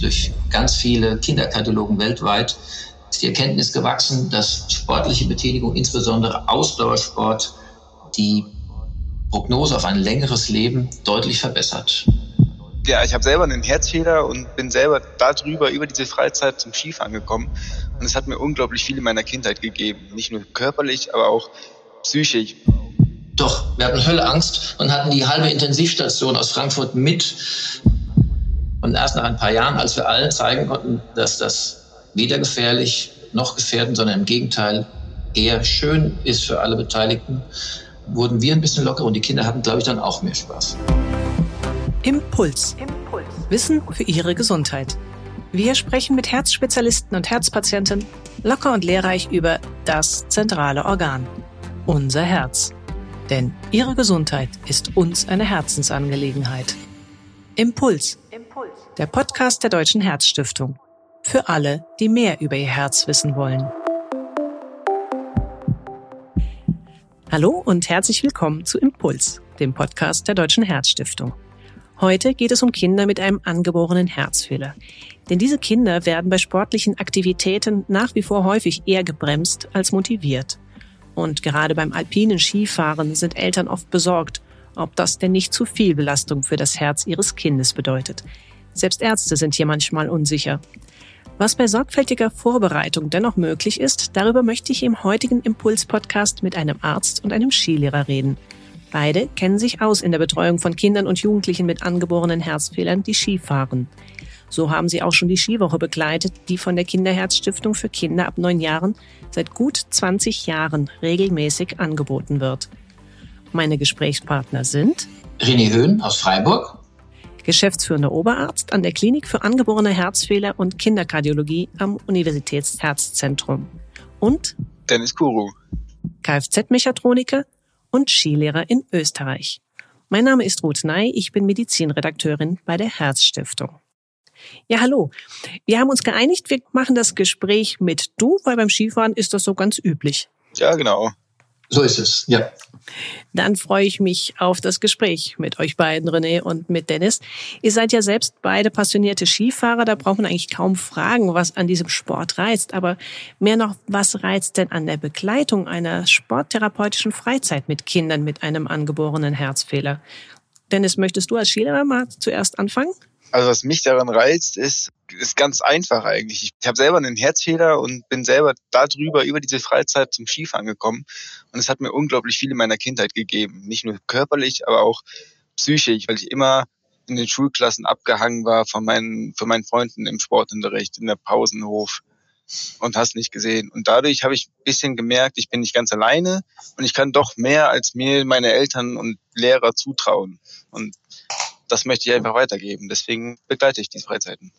durch ganz viele Kinderkatalogen weltweit ist die Erkenntnis gewachsen, dass sportliche Betätigung, insbesondere Ausdauersport, die Prognose auf ein längeres Leben deutlich verbessert. Ja, ich habe selber einen Herzfehler und bin selber darüber, über diese Freizeit zum Skifahren gekommen. Und es hat mir unglaublich viel in meiner Kindheit gegeben. Nicht nur körperlich, aber auch psychisch. Doch, wir hatten Höllangst und hatten die halbe Intensivstation aus Frankfurt mit. Und erst nach ein paar Jahren, als wir allen zeigen konnten, dass das weder gefährlich noch gefährdend, sondern im Gegenteil eher schön ist für alle Beteiligten, wurden wir ein bisschen locker und die Kinder hatten, glaube ich, dann auch mehr Spaß. Impuls. Impuls. Wissen für Ihre Gesundheit. Wir sprechen mit Herzspezialisten und Herzpatienten locker und lehrreich über das zentrale Organ, unser Herz. Denn Ihre Gesundheit ist uns eine Herzensangelegenheit. Impuls. Impuls. Der Podcast der Deutschen Herzstiftung. Für alle, die mehr über ihr Herz wissen wollen. Hallo und herzlich willkommen zu Impuls, dem Podcast der Deutschen Herzstiftung. Heute geht es um Kinder mit einem angeborenen Herzfehler. Denn diese Kinder werden bei sportlichen Aktivitäten nach wie vor häufig eher gebremst als motiviert. Und gerade beim alpinen Skifahren sind Eltern oft besorgt, ob das denn nicht zu viel Belastung für das Herz ihres Kindes bedeutet. Selbst Ärzte sind hier manchmal unsicher. Was bei sorgfältiger Vorbereitung dennoch möglich ist, darüber möchte ich im heutigen Impuls-Podcast mit einem Arzt und einem Skilehrer reden. Beide kennen sich aus in der Betreuung von Kindern und Jugendlichen mit angeborenen Herzfehlern, die Skifahren. So haben sie auch schon die Skiwoche begleitet, die von der Kinderherzstiftung für Kinder ab neun Jahren seit gut 20 Jahren regelmäßig angeboten wird. Meine Gesprächspartner sind René Höhn aus Freiburg geschäftsführender Oberarzt an der Klinik für angeborene Herzfehler und Kinderkardiologie am Universitätsherzzentrum. Und Dennis Kuru, Kfz-Mechatroniker und Skilehrer in Österreich. Mein Name ist Ruth Ney, ich bin Medizinredakteurin bei der Herzstiftung. Ja, hallo. Wir haben uns geeinigt, wir machen das Gespräch mit du, weil beim Skifahren ist das so ganz üblich. Ja, genau. So ist es, ja. Dann freue ich mich auf das Gespräch mit euch beiden, René und mit Dennis. Ihr seid ja selbst beide passionierte Skifahrer, da braucht man eigentlich kaum fragen, was an diesem Sport reizt. Aber mehr noch, was reizt denn an der Begleitung einer sporttherapeutischen Freizeit mit Kindern mit einem angeborenen Herzfehler? Dennis, möchtest du als Skilehrer mal zuerst anfangen? Also was mich daran reizt, ist, ist ganz einfach eigentlich. Ich habe selber einen Herzfehler und bin selber darüber, über diese Freizeit zum Skifahren gekommen. Und es hat mir unglaublich viel in meiner Kindheit gegeben. Nicht nur körperlich, aber auch psychisch, weil ich immer in den Schulklassen abgehangen war von meinen, von meinen Freunden im Sportunterricht, in der Pausenhof und hast nicht gesehen. Und dadurch habe ich ein bisschen gemerkt, ich bin nicht ganz alleine und ich kann doch mehr, als mir meine Eltern und Lehrer zutrauen. Und das möchte ich einfach weitergeben. Deswegen begleite ich diese Freizeiten.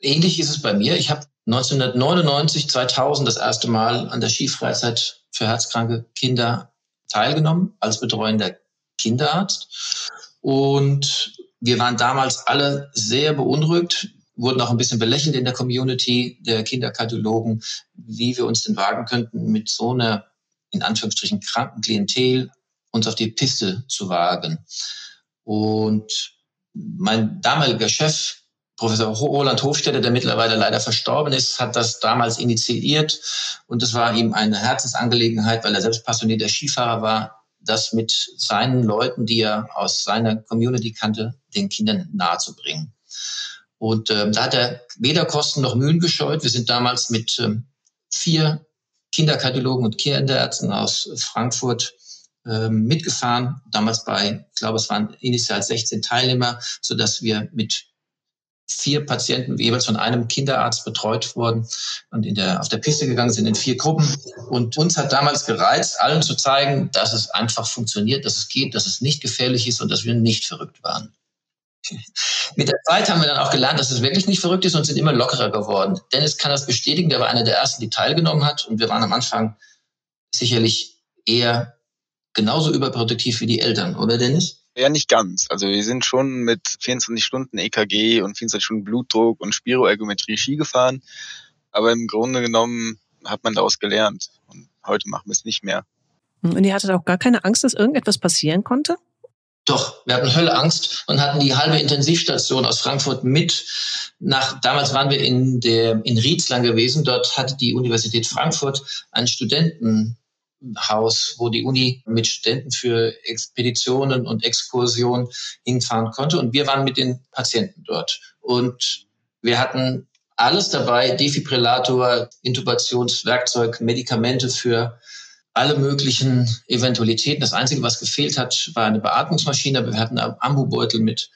Ähnlich ist es bei mir. Ich habe 1999, 2000 das erste Mal an der Skifreizeit für herzkranke Kinder teilgenommen als betreuender Kinderarzt. Und wir waren damals alle sehr beunruhigt, wurden auch ein bisschen belächelt in der Community der Kinderkardiologen, wie wir uns denn wagen könnten, mit so einer in Anführungsstrichen kranken Klientel uns auf die Piste zu wagen. Und mein damaliger Chef, Professor Roland Hofstetter, der mittlerweile leider verstorben ist, hat das damals initiiert. Und es war ihm eine Herzensangelegenheit, weil er selbst passionierter Skifahrer war, das mit seinen Leuten, die er aus seiner Community kannte, den Kindern nahezubringen. Und ähm, da hat er weder Kosten noch Mühen gescheut. Wir sind damals mit ähm, vier Kinderkardiologen und Kinderärzten aus Frankfurt ähm, mitgefahren, damals bei, ich glaube, es waren initial 16 Teilnehmer, so dass wir mit vier Patienten jeweils von einem Kinderarzt betreut wurden und in der, auf der Piste gegangen sind in vier Gruppen. Und uns hat damals gereizt, allen zu zeigen, dass es einfach funktioniert, dass es geht, dass es nicht gefährlich ist und dass wir nicht verrückt waren. Mit der Zeit haben wir dann auch gelernt, dass es wirklich nicht verrückt ist und sind immer lockerer geworden. Dennis kann das bestätigen, der war einer der ersten, die teilgenommen hat. Und wir waren am Anfang sicherlich eher genauso überproduktiv wie die Eltern, oder Dennis? Ja, nicht ganz. Also wir sind schon mit 24 Stunden EKG und 24 Stunden Blutdruck und Spiroergometrie Ski gefahren. Aber im Grunde genommen hat man daraus gelernt. Und heute machen wir es nicht mehr. Und ihr hattet auch gar keine Angst, dass irgendetwas passieren konnte? Doch, wir hatten Hölleangst und hatten die halbe Intensivstation aus Frankfurt mit nach, damals waren wir in der, in Rietzlang gewesen. Dort hatte die Universität Frankfurt ein Studentenhaus, wo die Uni mit Studenten für Expeditionen und Exkursionen hinfahren konnte. Und wir waren mit den Patienten dort. Und wir hatten alles dabei, Defibrillator, Intubationswerkzeug, Medikamente für alle möglichen Eventualitäten. Das Einzige, was gefehlt hat, war eine Beatmungsmaschine, aber wir hatten einen Ambubeutel mit.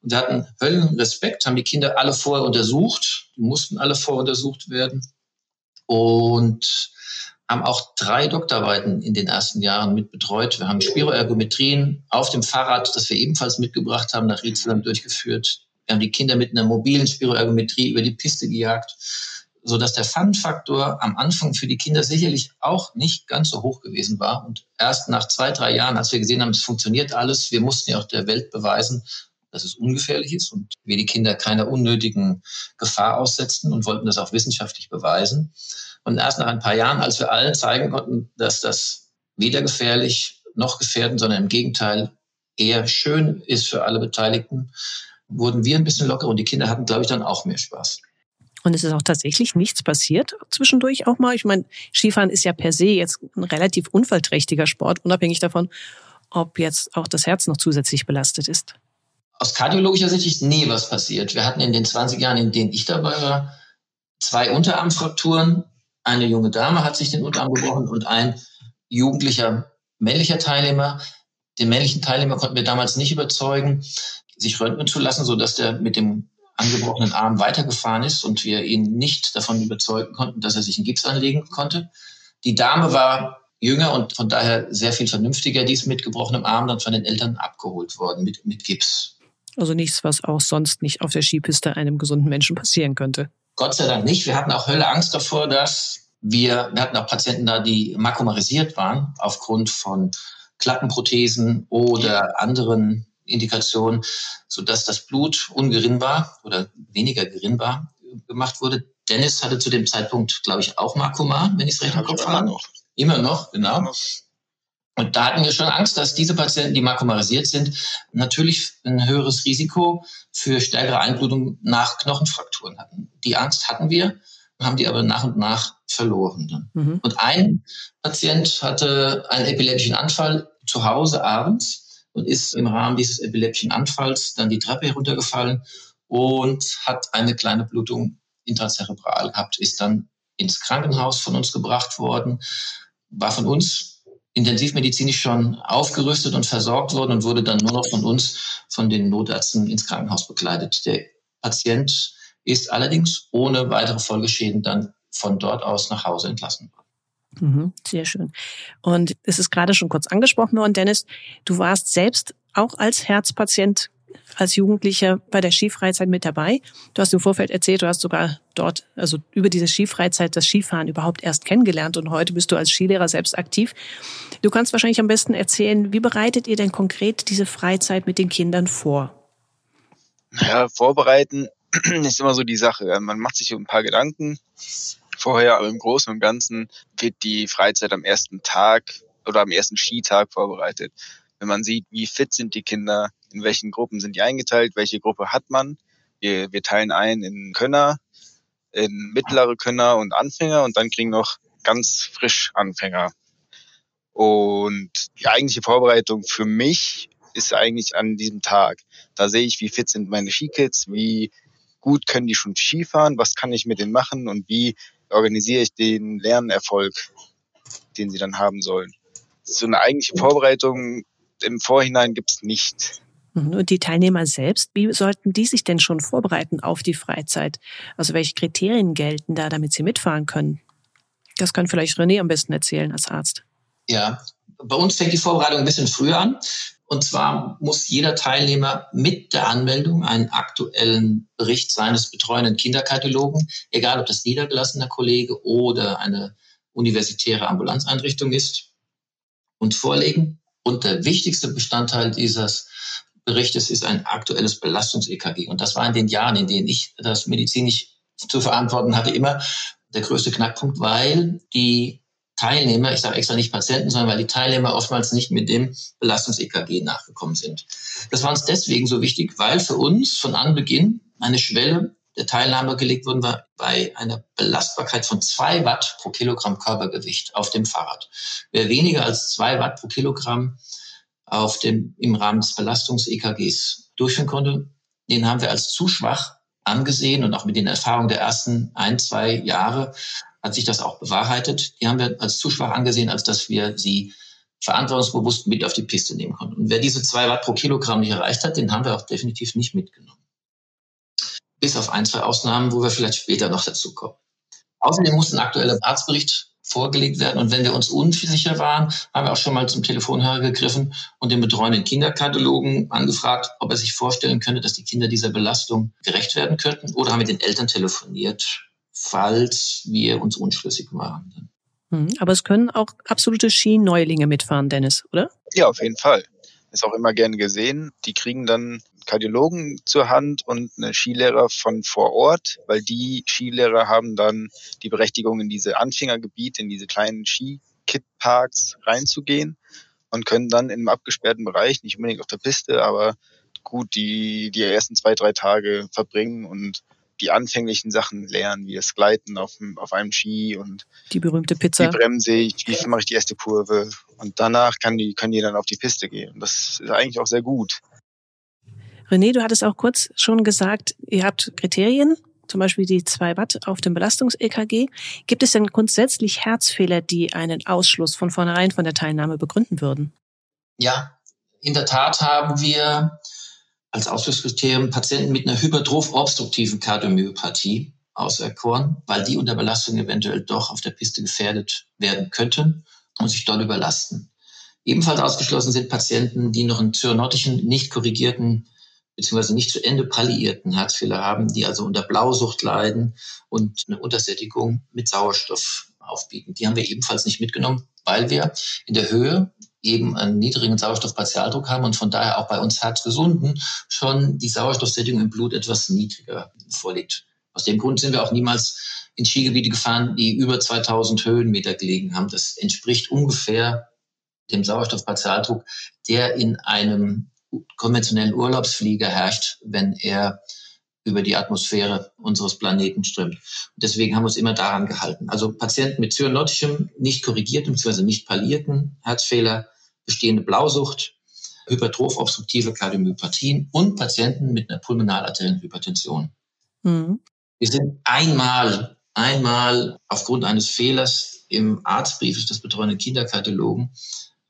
Und wir hatten Höllenrespekt, haben die Kinder alle vorher untersucht, die mussten alle voruntersucht werden und haben auch drei Doktorarbeiten in den ersten Jahren mit betreut. Wir haben Spiroergometrien auf dem Fahrrad, das wir ebenfalls mitgebracht haben, nach Riesland durchgeführt. Wir haben die Kinder mit einer mobilen Spiroergometrie über die Piste gejagt so dass der Fun-Faktor am Anfang für die Kinder sicherlich auch nicht ganz so hoch gewesen war. Und erst nach zwei, drei Jahren, als wir gesehen haben, es funktioniert alles, wir mussten ja auch der Welt beweisen, dass es ungefährlich ist und wir die Kinder keiner unnötigen Gefahr aussetzen und wollten das auch wissenschaftlich beweisen. Und erst nach ein paar Jahren, als wir allen zeigen konnten, dass das weder gefährlich noch gefährden, sondern im Gegenteil eher schön ist für alle Beteiligten, wurden wir ein bisschen locker und die Kinder hatten, glaube ich, dann auch mehr Spaß. Und es ist auch tatsächlich nichts passiert zwischendurch auch mal. Ich meine, Skifahren ist ja per se jetzt ein relativ unfallträchtiger Sport, unabhängig davon, ob jetzt auch das Herz noch zusätzlich belastet ist. Aus kardiologischer Sicht ist nie was passiert. Wir hatten in den 20 Jahren, in denen ich dabei war, zwei Unterarmfrakturen. Eine junge Dame hat sich den Unterarm gebrochen und ein jugendlicher männlicher Teilnehmer. Den männlichen Teilnehmer konnten wir damals nicht überzeugen, sich röntgen zu lassen, sodass der mit dem angebrochenen Arm weitergefahren ist und wir ihn nicht davon überzeugen konnten, dass er sich in Gips anlegen konnte. Die Dame war jünger und von daher sehr viel vernünftiger. Die ist mit gebrochenem Arm dann von den Eltern abgeholt worden mit, mit Gips. Also nichts, was auch sonst nicht auf der Skipiste einem gesunden Menschen passieren könnte. Gott sei Dank nicht. Wir hatten auch Hölle Angst davor, dass wir, wir hatten auch Patienten da, die makumarisiert waren aufgrund von Klappenprothesen oder anderen Indikation, so dass das Blut ungerinnbar oder weniger gerinnbar gemacht wurde. Dennis hatte zu dem Zeitpunkt, glaube ich, auch Makoma, wenn ich es recht im Kopf habe. Noch. Immer noch, genau. Und da hatten wir schon Angst, dass diese Patienten, die makomarisiert sind, natürlich ein höheres Risiko für stärkere Einblutung nach Knochenfrakturen hatten. Die Angst hatten wir, haben die aber nach und nach verloren. Mhm. Und ein Patient hatte einen epileptischen Anfall zu Hause abends und ist im Rahmen dieses epileptischen Anfalls dann die Treppe heruntergefallen und hat eine kleine Blutung intrazerebral gehabt, ist dann ins Krankenhaus von uns gebracht worden, war von uns intensivmedizinisch schon aufgerüstet und versorgt worden und wurde dann nur noch von uns, von den Notärzten ins Krankenhaus begleitet. Der Patient ist allerdings ohne weitere Folgeschäden dann von dort aus nach Hause entlassen worden. Mhm, sehr schön. Und es ist gerade schon kurz angesprochen worden, Dennis, du warst selbst auch als Herzpatient, als Jugendlicher bei der Skifreizeit mit dabei. Du hast im Vorfeld erzählt, du hast sogar dort, also über diese Skifreizeit, das Skifahren überhaupt erst kennengelernt und heute bist du als Skilehrer selbst aktiv. Du kannst wahrscheinlich am besten erzählen, wie bereitet ihr denn konkret diese Freizeit mit den Kindern vor? Naja, vorbereiten ist immer so die Sache. Man macht sich ein paar Gedanken vorher, aber im Großen und Ganzen wird die Freizeit am ersten Tag oder am ersten Skitag vorbereitet. Wenn man sieht, wie fit sind die Kinder, in welchen Gruppen sind die eingeteilt, welche Gruppe hat man. Wir, wir teilen ein in Könner, in mittlere Könner und Anfänger und dann kriegen noch ganz frisch Anfänger. Und die eigentliche Vorbereitung für mich ist eigentlich an diesem Tag. Da sehe ich, wie fit sind meine Skikids, wie gut können die schon Skifahren, was kann ich mit denen machen und wie organisiere ich den Lernerfolg, den sie dann haben sollen. So eine eigentliche Vorbereitung im Vorhinein gibt es nicht. Mhm. Und die Teilnehmer selbst, wie sollten die sich denn schon vorbereiten auf die Freizeit? Also welche Kriterien gelten da, damit sie mitfahren können? Das kann vielleicht René am besten erzählen als Arzt. Ja, bei uns fängt die Vorbereitung ein bisschen früher an. Und zwar muss jeder Teilnehmer mit der Anmeldung einen aktuellen Bericht seines betreuenden Kinderkardiologen, egal ob das niedergelassener Kollege oder eine universitäre Ambulanzeinrichtung ist, und vorlegen. Und der wichtigste Bestandteil dieses Berichtes ist ein aktuelles Belastungs-EKG. Und das war in den Jahren, in denen ich das medizinisch zu verantworten hatte, immer der größte Knackpunkt, weil die Teilnehmer, ich sage extra nicht Patienten, sondern weil die Teilnehmer oftmals nicht mit dem Belastungs-EKG nachgekommen sind. Das war uns deswegen so wichtig, weil für uns von Anbeginn eine Schwelle der Teilnahme gelegt worden war bei einer Belastbarkeit von zwei Watt pro Kilogramm Körpergewicht auf dem Fahrrad. Wer weniger als zwei Watt pro Kilogramm auf dem, im Rahmen des Belastungs-EKGs durchführen konnte, den haben wir als zu schwach angesehen und auch mit den Erfahrungen der ersten ein, zwei Jahre hat sich das auch bewahrheitet. Die haben wir als zu schwach angesehen, als dass wir sie verantwortungsbewusst mit auf die Piste nehmen konnten. Und wer diese zwei Watt pro Kilogramm nicht erreicht hat, den haben wir auch definitiv nicht mitgenommen. Bis auf ein, zwei Ausnahmen, wo wir vielleicht später noch dazu kommen. Außerdem muss ein aktueller Arztbericht vorgelegt werden. Und wenn wir uns unsicher waren, haben wir auch schon mal zum Telefonhörer gegriffen und den betreuenden Kinderkatalogen angefragt, ob er sich vorstellen könnte, dass die Kinder dieser Belastung gerecht werden könnten. Oder haben mit den Eltern telefoniert, falls wir uns unschlüssig waren. Hm, aber es können auch absolute Skineulinge mitfahren, Dennis, oder? Ja, auf jeden Fall. Ist auch immer gerne gesehen. Die kriegen dann Kardiologen zur Hand und eine Skilehrer von vor Ort, weil die Skilehrer haben dann die Berechtigung, in diese Anfängergebiete, in diese kleinen Ski-Kit-Parks reinzugehen und können dann in einem abgesperrten Bereich, nicht unbedingt auf der Piste, aber gut die, die ersten zwei, drei Tage verbringen und die anfänglichen Sachen lernen, wie das Gleiten auf, auf einem Ski und die berühmte Pizza. Wie bremse ich, wie mache ich die erste Kurve und danach kann die, können die dann auf die Piste gehen. Das ist eigentlich auch sehr gut. René, du hattest auch kurz schon gesagt, ihr habt Kriterien, zum Beispiel die 2 Watt auf dem Belastungs-EKG. Gibt es denn grundsätzlich Herzfehler, die einen Ausschluss von vornherein von der Teilnahme begründen würden? Ja, in der Tat haben wir als Ausschlusskriterium Patienten mit einer hypertroph-obstruktiven Kardiomyopathie auserkoren, weil die unter Belastung eventuell doch auf der Piste gefährdet werden könnten und sich dort überlasten. Ebenfalls ausgeschlossen sind Patienten, die noch einen zyanotischen, nicht korrigierten beziehungsweise nicht zu Ende palliierten Herzfehler haben, die also unter Blausucht leiden und eine Untersättigung mit Sauerstoff aufbieten. Die haben wir ebenfalls nicht mitgenommen, weil wir in der Höhe eben einen niedrigen Sauerstoffpartialdruck haben und von daher auch bei uns Herzgesunden schon die Sauerstoffsättigung im Blut etwas niedriger vorliegt. Aus dem Grund sind wir auch niemals in Skigebiete gefahren, die über 2000 Höhenmeter gelegen haben. Das entspricht ungefähr dem Sauerstoffpartialdruck, der in einem konventionellen Urlaubsflieger herrscht, wenn er über die Atmosphäre unseres Planeten strömt. deswegen haben wir uns immer daran gehalten. Also Patienten mit zyanotischem, nicht korrigiertem bzw. nicht palierten Herzfehler, bestehende Blausucht, hypertroph obstruktive Kardiomyopathien und Patienten mit einer pulmonalarteriellen Hypertension. Mhm. Wir sind einmal, einmal aufgrund eines Fehlers im Arztbrief des betreuenden Kinderkardiologen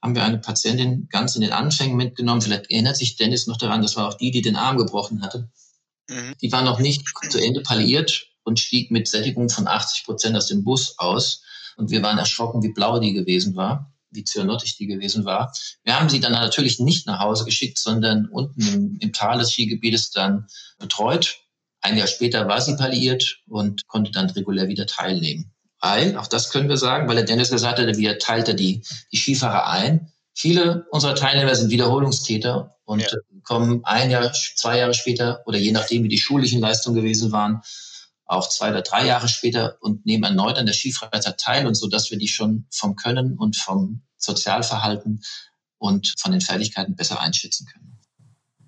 haben wir eine Patientin ganz in den Anfängen mitgenommen. Vielleicht erinnert sich Dennis noch daran, das war auch die, die den Arm gebrochen hatte. Mhm. Die war noch nicht zu Ende palliiert und stieg mit Sättigung von 80 Prozent aus dem Bus aus. Und wir waren erschrocken, wie blau die gewesen war, wie zyanotisch die gewesen war. Wir haben sie dann natürlich nicht nach Hause geschickt, sondern unten im, im Tal des Skigebietes dann betreut. Ein Jahr später war sie palliiert und konnte dann regulär wieder teilnehmen ein. Auch das können wir sagen, weil der Dennis gesagt hat, wie teilt er die, die Skifahrer ein. Viele unserer Teilnehmer sind Wiederholungstäter und ja. kommen ein Jahr, zwei Jahre später oder je nachdem, wie die schulischen Leistungen gewesen waren, auch zwei oder drei Jahre später und nehmen erneut an der Skifreizeit teil und so, dass wir die schon vom Können und vom Sozialverhalten und von den Fertigkeiten besser einschätzen können.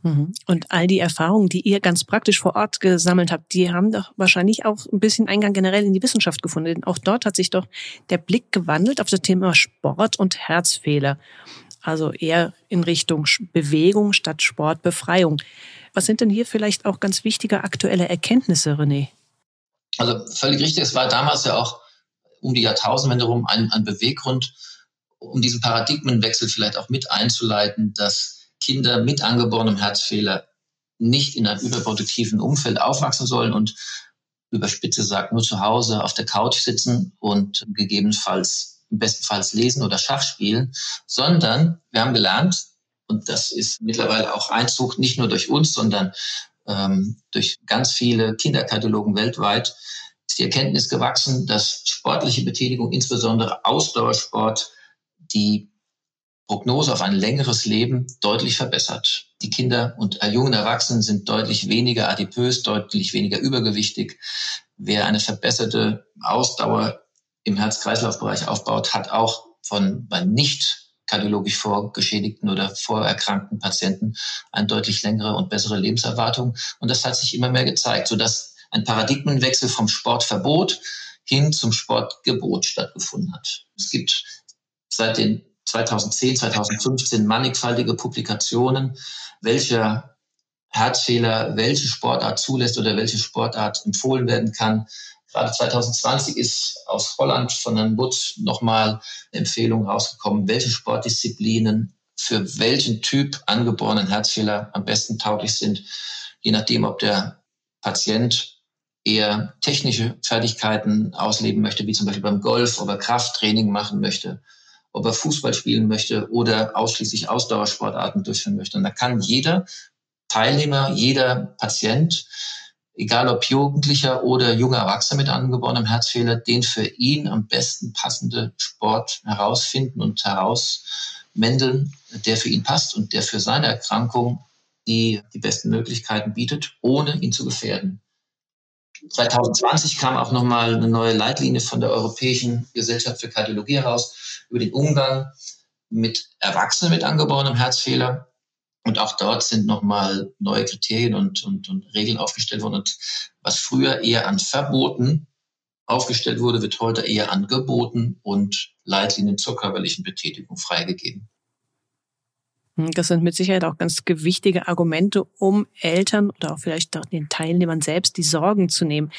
Mhm. Und all die Erfahrungen, die ihr ganz praktisch vor Ort gesammelt habt, die haben doch wahrscheinlich auch ein bisschen Eingang generell in die Wissenschaft gefunden. Denn auch dort hat sich doch der Blick gewandelt auf das Thema Sport und Herzfehler. Also eher in Richtung Bewegung statt Sportbefreiung. Was sind denn hier vielleicht auch ganz wichtige aktuelle Erkenntnisse, René? Also völlig richtig. Es war damals ja auch um die Jahrtausendwende rum ein, ein Beweggrund, um diesen Paradigmenwechsel vielleicht auch mit einzuleiten, dass Kinder mit angeborenem Herzfehler nicht in einem überproduktiven Umfeld aufwachsen sollen und überspitze sagt, nur zu Hause auf der Couch sitzen und gegebenenfalls, bestenfalls lesen oder Schach spielen, sondern wir haben gelernt, und das ist mittlerweile auch Einzug nicht nur durch uns, sondern ähm, durch ganz viele Kinderkatalogen weltweit, ist die Erkenntnis gewachsen, dass sportliche Betätigung, insbesondere Ausdauersport, die Prognose auf ein längeres Leben deutlich verbessert. Die Kinder und äh, jungen Erwachsenen sind deutlich weniger adipös, deutlich weniger übergewichtig. Wer eine verbesserte Ausdauer im Herz-Kreislauf-Bereich aufbaut, hat auch von bei nicht kardiologisch vorgeschädigten oder vorerkrankten Patienten eine deutlich längere und bessere Lebenserwartung. Und das hat sich immer mehr gezeigt, sodass ein Paradigmenwechsel vom Sportverbot hin zum Sportgebot stattgefunden hat. Es gibt seit den 2010, 2015 mannigfaltige Publikationen, welcher Herzfehler welche Sportart zulässt oder welche Sportart empfohlen werden kann. Gerade 2020 ist aus Holland von Herrn Butt nochmal eine Empfehlung rausgekommen, welche Sportdisziplinen für welchen Typ angeborenen Herzfehler am besten tauglich sind, je nachdem, ob der Patient eher technische Fertigkeiten ausleben möchte, wie zum Beispiel beim Golf, ob er Krafttraining machen möchte, ob er Fußball spielen möchte oder ausschließlich Ausdauersportarten durchführen möchte. Und da kann jeder Teilnehmer, jeder Patient egal ob Jugendlicher oder junger Erwachsener mit angeborenem Herzfehler, den für ihn am besten passende Sport herausfinden und herausmändeln, der für ihn passt und der für seine Erkrankung die, die besten Möglichkeiten bietet, ohne ihn zu gefährden. 2020 kam auch nochmal eine neue Leitlinie von der Europäischen Gesellschaft für Kardiologie heraus über den Umgang mit Erwachsenen mit angeborenem Herzfehler. Und auch dort sind nochmal neue Kriterien und, und, und Regeln aufgestellt worden. Und was früher eher an Verboten aufgestellt wurde, wird heute eher angeboten und Leitlinien zur körperlichen Betätigung freigegeben. Hm, das sind mit Sicherheit auch ganz gewichtige Argumente, um Eltern oder auch vielleicht auch den Teilnehmern selbst die Sorgen zu nehmen.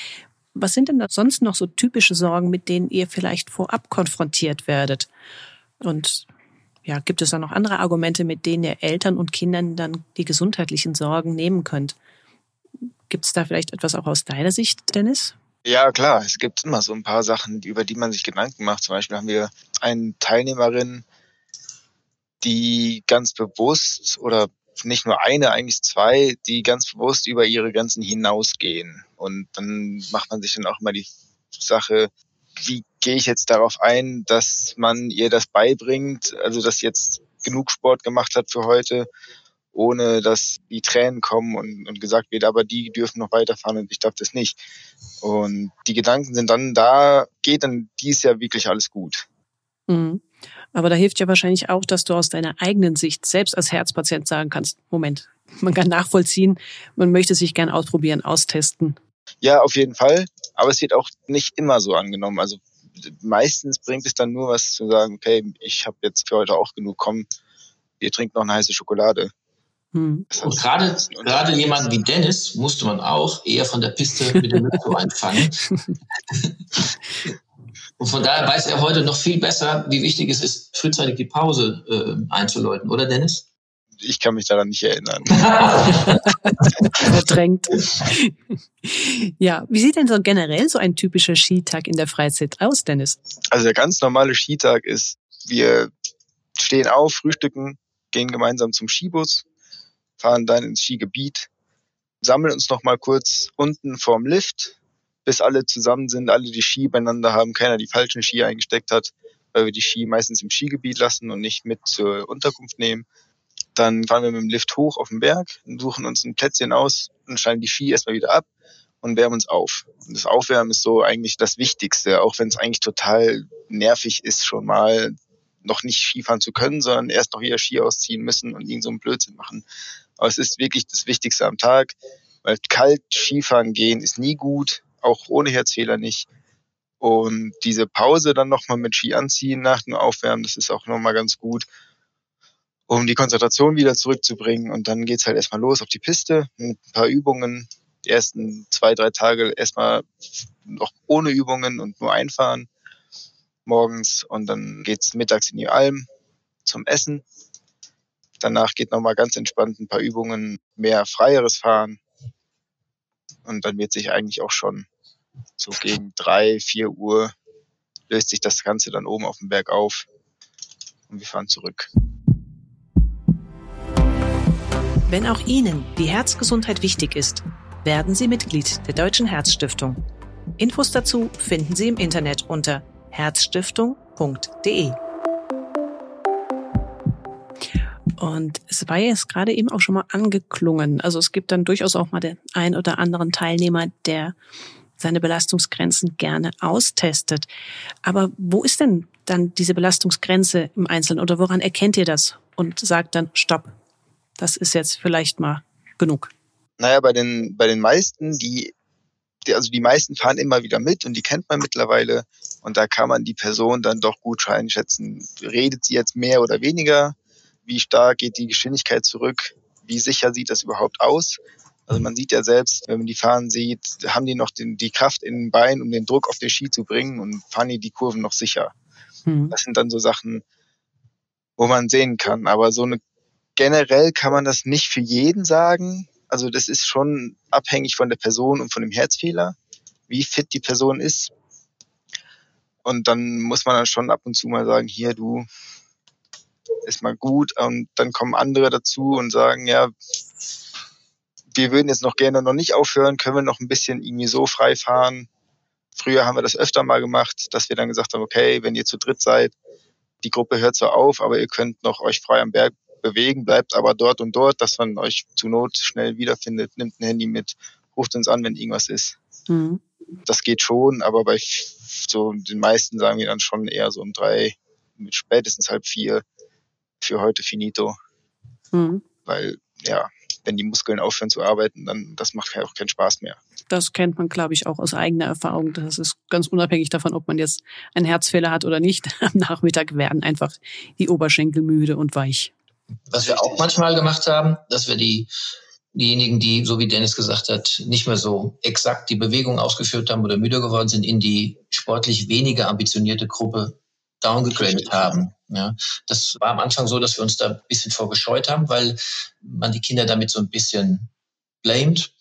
Was sind denn da sonst noch so typische Sorgen, mit denen ihr vielleicht vorab konfrontiert werdet? Und ja, gibt es da noch andere Argumente, mit denen ihr Eltern und Kindern dann die gesundheitlichen Sorgen nehmen könnt? Gibt es da vielleicht etwas auch aus deiner Sicht, Dennis? Ja, klar. Es gibt immer so ein paar Sachen, über die man sich Gedanken macht. Zum Beispiel haben wir eine Teilnehmerin, die ganz bewusst oder nicht nur eine, eigentlich zwei, die ganz bewusst über ihre Grenzen hinausgehen. Und dann macht man sich dann auch immer die Sache, wie gehe ich jetzt darauf ein, dass man ihr das beibringt, also dass jetzt genug Sport gemacht hat für heute, ohne dass die Tränen kommen und, und gesagt wird, aber die dürfen noch weiterfahren und ich darf das nicht. Und die Gedanken sind dann da, geht dann dies Jahr wirklich alles gut. Mhm. Aber da hilft ja wahrscheinlich auch, dass du aus deiner eigenen Sicht selbst als Herzpatient sagen kannst, Moment, man kann nachvollziehen, man möchte sich gern ausprobieren, austesten. Ja, auf jeden Fall. Aber es wird auch nicht immer so angenommen. Also meistens bringt es dann nur was zu sagen, okay, ich habe jetzt für heute auch genug, komm, ihr trinkt noch eine heiße Schokolade. Hm. Und gerade, gerade jemanden wie Dennis musste man auch eher von der Piste mit dem Mikro einfangen. Und von daher weiß er heute noch viel besser, wie wichtig es ist, frühzeitig die Pause äh, einzuläuten, oder Dennis? Ich kann mich daran nicht erinnern. Verdrängt. ja, wie sieht denn so generell so ein typischer Skitag in der Freizeit aus, Dennis? Also der ganz normale Skitag ist, wir stehen auf, frühstücken, gehen gemeinsam zum Skibus, fahren dann ins Skigebiet, sammeln uns noch mal kurz unten vorm Lift, bis alle zusammen sind, alle die Ski beieinander haben, keiner die falschen Ski eingesteckt hat, weil wir die Ski meistens im Skigebiet lassen und nicht mit zur Unterkunft nehmen. Dann fahren wir mit dem Lift hoch auf den Berg, suchen uns ein Plätzchen aus und steigen die Ski erstmal wieder ab und wärmen uns auf. Und das Aufwärmen ist so eigentlich das Wichtigste, auch wenn es eigentlich total nervig ist, schon mal noch nicht Skifahren zu können, sondern erst noch hier Ski ausziehen müssen und irgend so einen Blödsinn machen. Aber es ist wirklich das Wichtigste am Tag, weil kalt Skifahren gehen ist nie gut, auch ohne Herzfehler nicht. Und diese Pause dann nochmal mit Ski anziehen nach dem Aufwärmen, das ist auch nochmal ganz gut um die Konzentration wieder zurückzubringen. Und dann geht's halt erstmal los auf die Piste mit ein paar Übungen. Die ersten zwei, drei Tage erstmal noch ohne Übungen und nur einfahren morgens. Und dann geht's mittags in die Alm zum Essen. Danach geht nochmal ganz entspannt ein paar Übungen, mehr freieres Fahren. Und dann wird sich eigentlich auch schon so gegen drei, vier Uhr löst sich das Ganze dann oben auf dem Berg auf und wir fahren zurück. Wenn auch Ihnen die Herzgesundheit wichtig ist, werden Sie Mitglied der Deutschen Herzstiftung. Infos dazu finden Sie im Internet unter herzstiftung.de. Und es war jetzt gerade eben auch schon mal angeklungen. Also es gibt dann durchaus auch mal den ein oder anderen Teilnehmer, der seine Belastungsgrenzen gerne austestet. Aber wo ist denn dann diese Belastungsgrenze im Einzelnen oder woran erkennt ihr das und sagt dann, stopp, das ist jetzt vielleicht mal genug? Naja, bei den, bei den meisten, die, die, also die meisten fahren immer wieder mit und die kennt man mittlerweile und da kann man die Person dann doch gut einschätzen. Redet sie jetzt mehr oder weniger? Wie stark geht die Geschwindigkeit zurück? Wie sicher sieht das überhaupt aus? Also man sieht ja selbst, wenn man die fahren sieht, haben die noch den, die Kraft in den Beinen, um den Druck auf den Ski zu bringen und fahren die die Kurven noch sicher. Mhm. Das sind dann so Sachen, wo man sehen kann. Aber so eine generell kann man das nicht für jeden sagen. Also das ist schon abhängig von der Person und von dem Herzfehler, wie fit die Person ist. Und dann muss man dann schon ab und zu mal sagen, hier du, ist mal gut. Und dann kommen andere dazu und sagen, ja, wir würden jetzt noch gerne noch nicht aufhören, können wir noch ein bisschen irgendwie so frei fahren. Früher haben wir das öfter mal gemacht, dass wir dann gesagt haben, okay, wenn ihr zu dritt seid, die Gruppe hört zwar auf, aber ihr könnt noch euch frei am Berg bewegen, bleibt aber dort und dort, dass man euch zur Not schnell wiederfindet, nimmt ein Handy mit, ruft uns an, wenn irgendwas ist. Mhm. Das geht schon, aber bei so den meisten sagen wir dann schon eher so um drei, mit spätestens halb vier für heute finito. Mhm. Weil, ja, wenn die Muskeln aufhören zu arbeiten, dann das macht ja auch keinen Spaß mehr. Das kennt man, glaube ich, auch aus eigener Erfahrung. Das ist ganz unabhängig davon, ob man jetzt einen Herzfehler hat oder nicht. Am Nachmittag werden einfach die Oberschenkel müde und weich. Was wir auch manchmal gemacht haben, dass wir die diejenigen, die, so wie Dennis gesagt hat, nicht mehr so exakt die Bewegung ausgeführt haben oder müde geworden sind, in die sportlich weniger ambitionierte Gruppe downgegradet haben. Ja, das war am Anfang so, dass wir uns da ein bisschen vorgescheut haben, weil man die Kinder damit so ein bisschen blamed.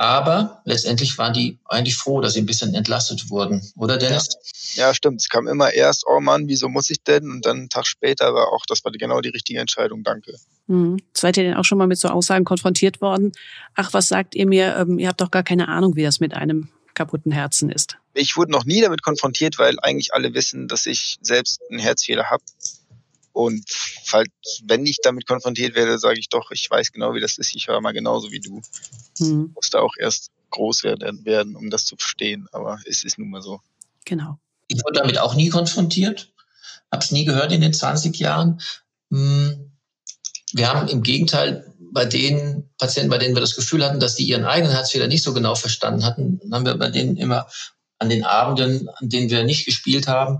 Aber letztendlich waren die eigentlich froh, dass sie ein bisschen entlastet wurden, oder Dennis? Ja, ja stimmt. Es kam immer erst, oh Mann, wieso muss ich denn? Und dann einen Tag später war auch, das war genau die richtige Entscheidung, danke. Mhm. Seid ihr denn auch schon mal mit so Aussagen konfrontiert worden? Ach, was sagt ihr mir? Ähm, ihr habt doch gar keine Ahnung, wie das mit einem kaputten Herzen ist. Ich wurde noch nie damit konfrontiert, weil eigentlich alle wissen, dass ich selbst einen Herzfehler habe. Und falls, wenn ich damit konfrontiert werde, sage ich doch, ich weiß genau, wie das ist. Ich war mal genauso wie du. Mhm. Musste auch erst groß werden, werden, um das zu verstehen. Aber es ist nun mal so. Genau. Ich wurde damit auch nie konfrontiert. Habe es nie gehört in den 20 Jahren. Hm, wir haben im Gegenteil bei den Patienten, bei denen wir das Gefühl hatten, dass die ihren eigenen Herzfehler nicht so genau verstanden hatten, haben wir bei denen immer an den Abenden, an denen wir nicht gespielt haben,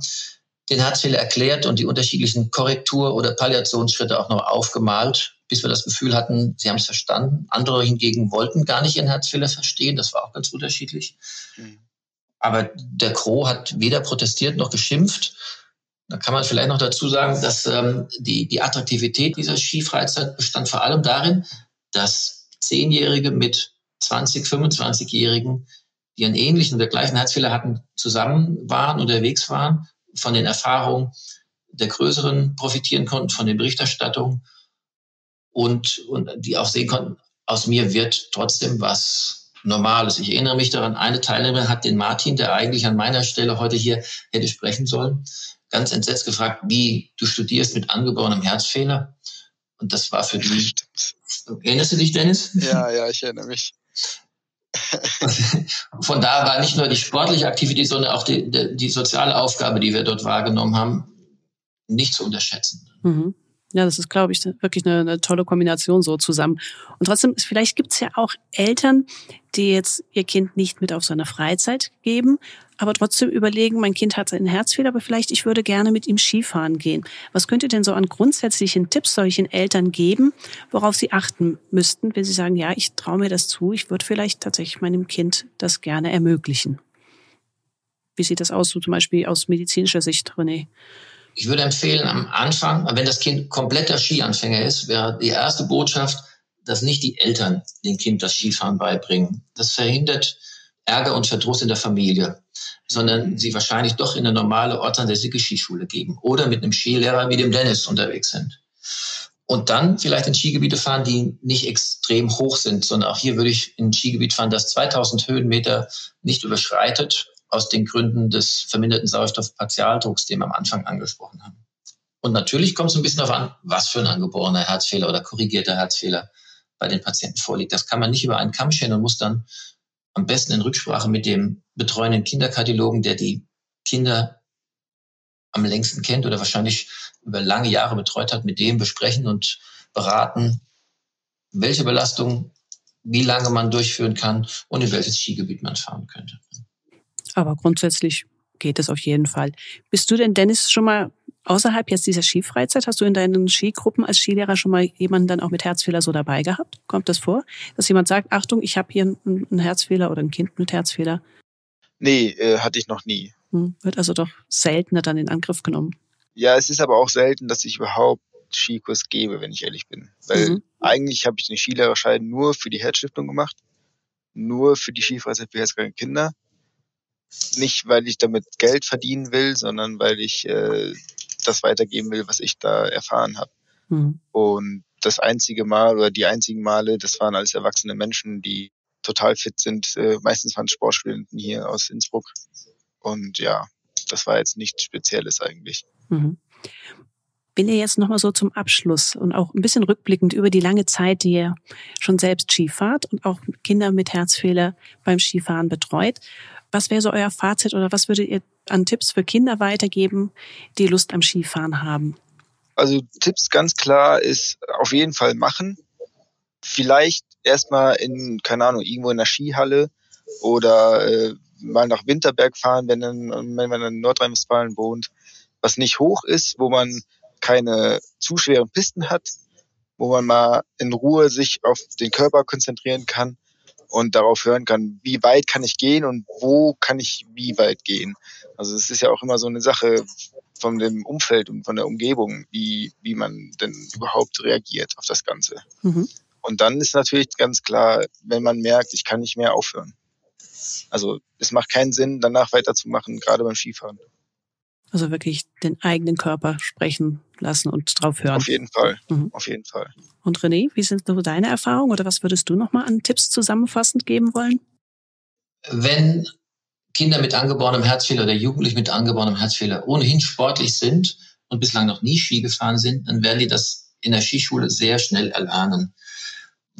den Herzfehler erklärt und die unterschiedlichen Korrektur- oder Palliationsschritte auch noch aufgemalt, bis wir das Gefühl hatten, sie haben es verstanden. Andere hingegen wollten gar nicht ihren Herzfehler verstehen. Das war auch ganz unterschiedlich. Mhm. Aber der Gro hat weder protestiert noch geschimpft. Da kann man vielleicht noch dazu sagen, dass ähm, die, die Attraktivität dieser Skifreizeit bestand vor allem darin, dass Zehnjährige mit 20, 25-Jährigen, die einen ähnlichen oder gleichen Herzfehler hatten, zusammen waren, unterwegs waren, von den Erfahrungen der Größeren profitieren konnten, von den Berichterstattungen und, und die auch sehen konnten, aus mir wird trotzdem was Normales. Ich erinnere mich daran, eine Teilnehmerin hat den Martin, der eigentlich an meiner Stelle heute hier hätte sprechen sollen, ganz entsetzt gefragt, wie du studierst mit angeborenem Herzfehler. Und das war für die. Erinnerst du dich, Dennis? Ja, ja, ich erinnere mich. Von da war nicht nur die sportliche Aktivität, sondern auch die, die, die soziale Aufgabe, die wir dort wahrgenommen haben, nicht zu unterschätzen. Mhm. Ja, das ist, glaube ich, wirklich eine, eine, tolle Kombination so zusammen. Und trotzdem, vielleicht gibt es ja auch Eltern, die jetzt ihr Kind nicht mit auf so eine Freizeit geben, aber trotzdem überlegen, mein Kind hat einen Herzfehler, aber vielleicht ich würde gerne mit ihm Skifahren gehen. Was könnt ihr denn so an grundsätzlichen Tipps solchen Eltern geben, worauf sie achten müssten, wenn sie sagen, ja, ich traue mir das zu, ich würde vielleicht tatsächlich meinem Kind das gerne ermöglichen? Wie sieht das aus, so zum Beispiel aus medizinischer Sicht, René? Ich würde empfehlen, am Anfang, wenn das Kind kompletter Skianfänger ist, wäre die erste Botschaft, dass nicht die Eltern dem Kind das Skifahren beibringen. Das verhindert Ärger und Verdruss in der Familie, sondern sie wahrscheinlich doch in eine normale ortsansässige Skischule geben oder mit einem Skilehrer wie dem Dennis unterwegs sind. Und dann vielleicht in Skigebiete fahren, die nicht extrem hoch sind, sondern auch hier würde ich in ein Skigebiet fahren, das 2000 Höhenmeter nicht überschreitet aus den Gründen des verminderten Sauerstoffpartialdrucks, den wir am Anfang angesprochen haben. Und natürlich kommt es ein bisschen darauf an, was für ein angeborener Herzfehler oder korrigierter Herzfehler bei den Patienten vorliegt. Das kann man nicht über einen Kamm scheren und muss dann am besten in Rücksprache mit dem betreuenden Kinderkardiologen, der die Kinder am längsten kennt oder wahrscheinlich über lange Jahre betreut hat, mit dem besprechen und beraten, welche Belastung, wie lange man durchführen kann und in welches Skigebiet man fahren könnte. Aber grundsätzlich geht es auf jeden Fall. Bist du denn, Dennis, schon mal außerhalb jetzt dieser Skifreizeit, hast du in deinen Skigruppen als Skilehrer schon mal jemanden dann auch mit Herzfehler so dabei gehabt? Kommt das vor, dass jemand sagt, Achtung, ich habe hier einen, einen Herzfehler oder ein Kind mit Herzfehler? Nee, äh, hatte ich noch nie. Hm, wird also doch seltener dann in Angriff genommen. Ja, es ist aber auch selten, dass ich überhaupt Skikurs gebe, wenn ich ehrlich bin. Weil mhm. eigentlich habe ich den Skilehrerschein nur für die Herzstiftung gemacht, nur für die Skifreizeit für herzkranke Kinder. Nicht, weil ich damit Geld verdienen will, sondern weil ich äh, das weitergeben will, was ich da erfahren habe. Mhm. Und das einzige Mal oder die einzigen Male, das waren alles erwachsene Menschen, die total fit sind. Äh, meistens waren Sportstudenten hier aus Innsbruck. Und ja, das war jetzt nichts Spezielles eigentlich. Mhm. Wenn ihr jetzt nochmal so zum Abschluss und auch ein bisschen rückblickend über die lange Zeit, die ihr schon selbst Skifahrt und auch Kinder mit Herzfehler beim Skifahren betreut, was wäre so euer Fazit oder was würdet ihr an Tipps für Kinder weitergeben, die Lust am Skifahren haben? Also Tipps ganz klar ist auf jeden Fall machen. Vielleicht erstmal in, keine Ahnung, irgendwo in der Skihalle oder äh, mal nach Winterberg fahren, wenn, wenn man in Nordrhein-Westfalen wohnt, was nicht hoch ist, wo man keine zu schweren Pisten hat, wo man mal in Ruhe sich auf den Körper konzentrieren kann und darauf hören kann, wie weit kann ich gehen und wo kann ich wie weit gehen. Also es ist ja auch immer so eine Sache von dem Umfeld und von der Umgebung, wie, wie man denn überhaupt reagiert auf das Ganze. Mhm. Und dann ist natürlich ganz klar, wenn man merkt, ich kann nicht mehr aufhören. Also es macht keinen Sinn, danach weiterzumachen, gerade beim Skifahren. Also wirklich den eigenen Körper sprechen lassen und drauf hören. Auf jeden Fall, mhm. auf jeden Fall. Und René, wie sind so deine Erfahrungen oder was würdest du nochmal an Tipps zusammenfassend geben wollen? Wenn Kinder mit angeborenem Herzfehler oder Jugendliche mit angeborenem Herzfehler ohnehin sportlich sind und bislang noch nie Ski gefahren sind, dann werden die das in der Skischule sehr schnell erlernen.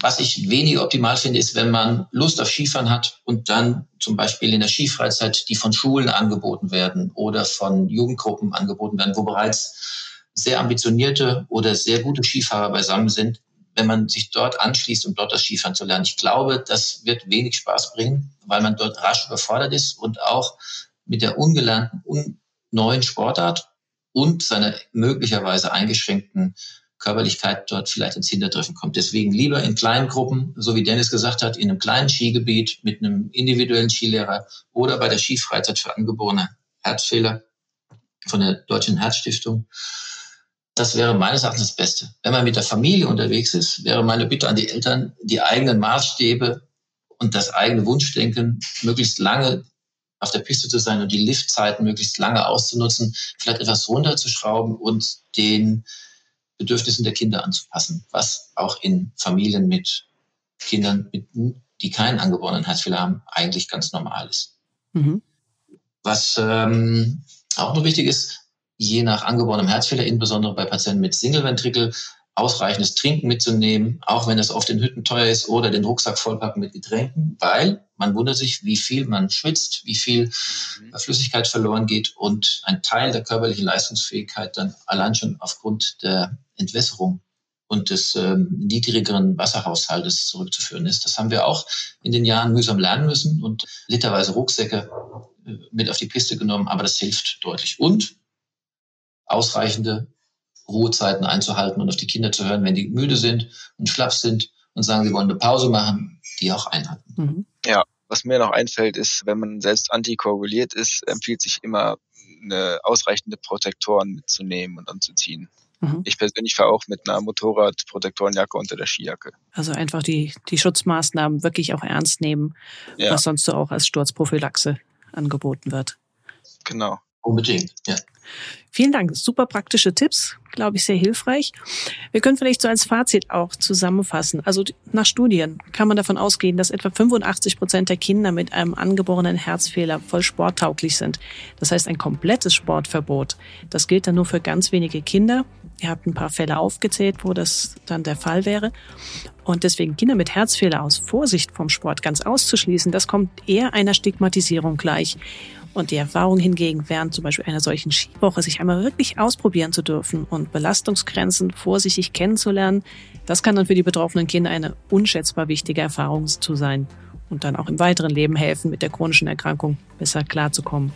Was ich weniger optimal finde, ist, wenn man Lust auf Skifahren hat und dann zum Beispiel in der Skifreizeit, die von Schulen angeboten werden oder von Jugendgruppen angeboten werden, wo bereits sehr ambitionierte oder sehr gute Skifahrer beisammen sind, wenn man sich dort anschließt, um dort das Skifahren zu lernen. Ich glaube, das wird wenig Spaß bringen, weil man dort rasch überfordert ist und auch mit der ungelernten, un neuen Sportart und seiner möglicherweise eingeschränkten Körperlichkeit dort vielleicht ins Hintertreffen kommt. Deswegen lieber in kleinen Gruppen, so wie Dennis gesagt hat, in einem kleinen Skigebiet mit einem individuellen Skilehrer oder bei der Skifreizeit für angeborene Herzfehler von der Deutschen Herzstiftung. Das wäre meines Erachtens das Beste. Wenn man mit der Familie unterwegs ist, wäre meine Bitte an die Eltern, die eigenen Maßstäbe und das eigene Wunschdenken möglichst lange auf der Piste zu sein und die Liftzeiten möglichst lange auszunutzen, vielleicht etwas runterzuschrauben und den Bedürfnissen der Kinder anzupassen, was auch in Familien mit Kindern, mit, die keinen angeborenen Herzfehler haben, eigentlich ganz normal ist. Mhm. Was ähm, auch noch wichtig ist, je nach angeborenem Herzfehler, insbesondere bei Patienten mit Single-Ventrikel, ausreichendes Trinken mitzunehmen, auch wenn es oft in Hütten teuer ist, oder den Rucksack vollpacken mit Getränken, weil man wundert sich, wie viel man schwitzt, wie viel mhm. Flüssigkeit verloren geht und ein Teil der körperlichen Leistungsfähigkeit dann allein schon aufgrund der Entwässerung und des ähm, niedrigeren Wasserhaushaltes zurückzuführen ist. Das haben wir auch in den Jahren mühsam lernen müssen und literweise Rucksäcke äh, mit auf die Piste genommen, aber das hilft deutlich. Und ausreichende Ruhezeiten einzuhalten und auf die Kinder zu hören, wenn die müde sind und schlapp sind und sagen, sie wollen eine Pause machen, die auch einhalten. Mhm. Ja, was mir noch einfällt, ist, wenn man selbst antikoaguliert ist, empfiehlt sich immer eine ausreichende Protektoren mitzunehmen und anzuziehen. Mhm. Ich persönlich fahre auch mit einer Motorradprotektorenjacke unter der Skijacke. Also einfach die, die Schutzmaßnahmen wirklich auch ernst nehmen, ja. was sonst so auch als Sturzprophylaxe angeboten wird. Genau. Unbedingt, ja. Vielen Dank. Super praktische Tipps, glaube ich, sehr hilfreich. Wir können vielleicht so als Fazit auch zusammenfassen. Also nach Studien kann man davon ausgehen, dass etwa 85 Prozent der Kinder mit einem angeborenen Herzfehler voll sporttauglich sind. Das heißt, ein komplettes Sportverbot. Das gilt dann nur für ganz wenige Kinder. Ihr habt ein paar Fälle aufgezählt, wo das dann der Fall wäre. Und deswegen Kinder mit Herzfehler aus Vorsicht vom Sport ganz auszuschließen, das kommt eher einer Stigmatisierung gleich. Und die Erfahrung hingegen, während zum Beispiel einer solchen Skiwoche sich einmal wirklich ausprobieren zu dürfen und Belastungsgrenzen vorsichtig kennenzulernen, das kann dann für die betroffenen Kinder eine unschätzbar wichtige Erfahrung zu sein und dann auch im weiteren Leben helfen, mit der chronischen Erkrankung besser klarzukommen.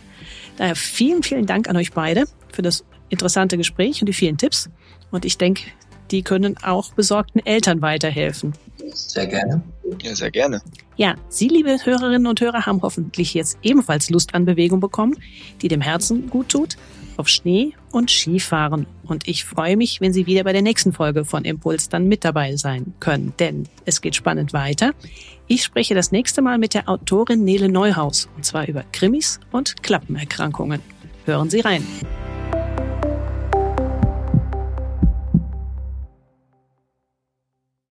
Daher vielen, vielen Dank an euch beide für das interessante Gespräch und die vielen Tipps. Und ich denke, die können auch besorgten Eltern weiterhelfen. Sehr gerne. Ja, sehr gerne. Ja, Sie, liebe Hörerinnen und Hörer, haben hoffentlich jetzt ebenfalls Lust an Bewegung bekommen, die dem Herzen gut tut, auf Schnee und Skifahren. Und ich freue mich, wenn Sie wieder bei der nächsten Folge von Impuls dann mit dabei sein können, denn es geht spannend weiter. Ich spreche das nächste Mal mit der Autorin Nele Neuhaus, und zwar über Krimis und Klappenerkrankungen. Hören Sie rein.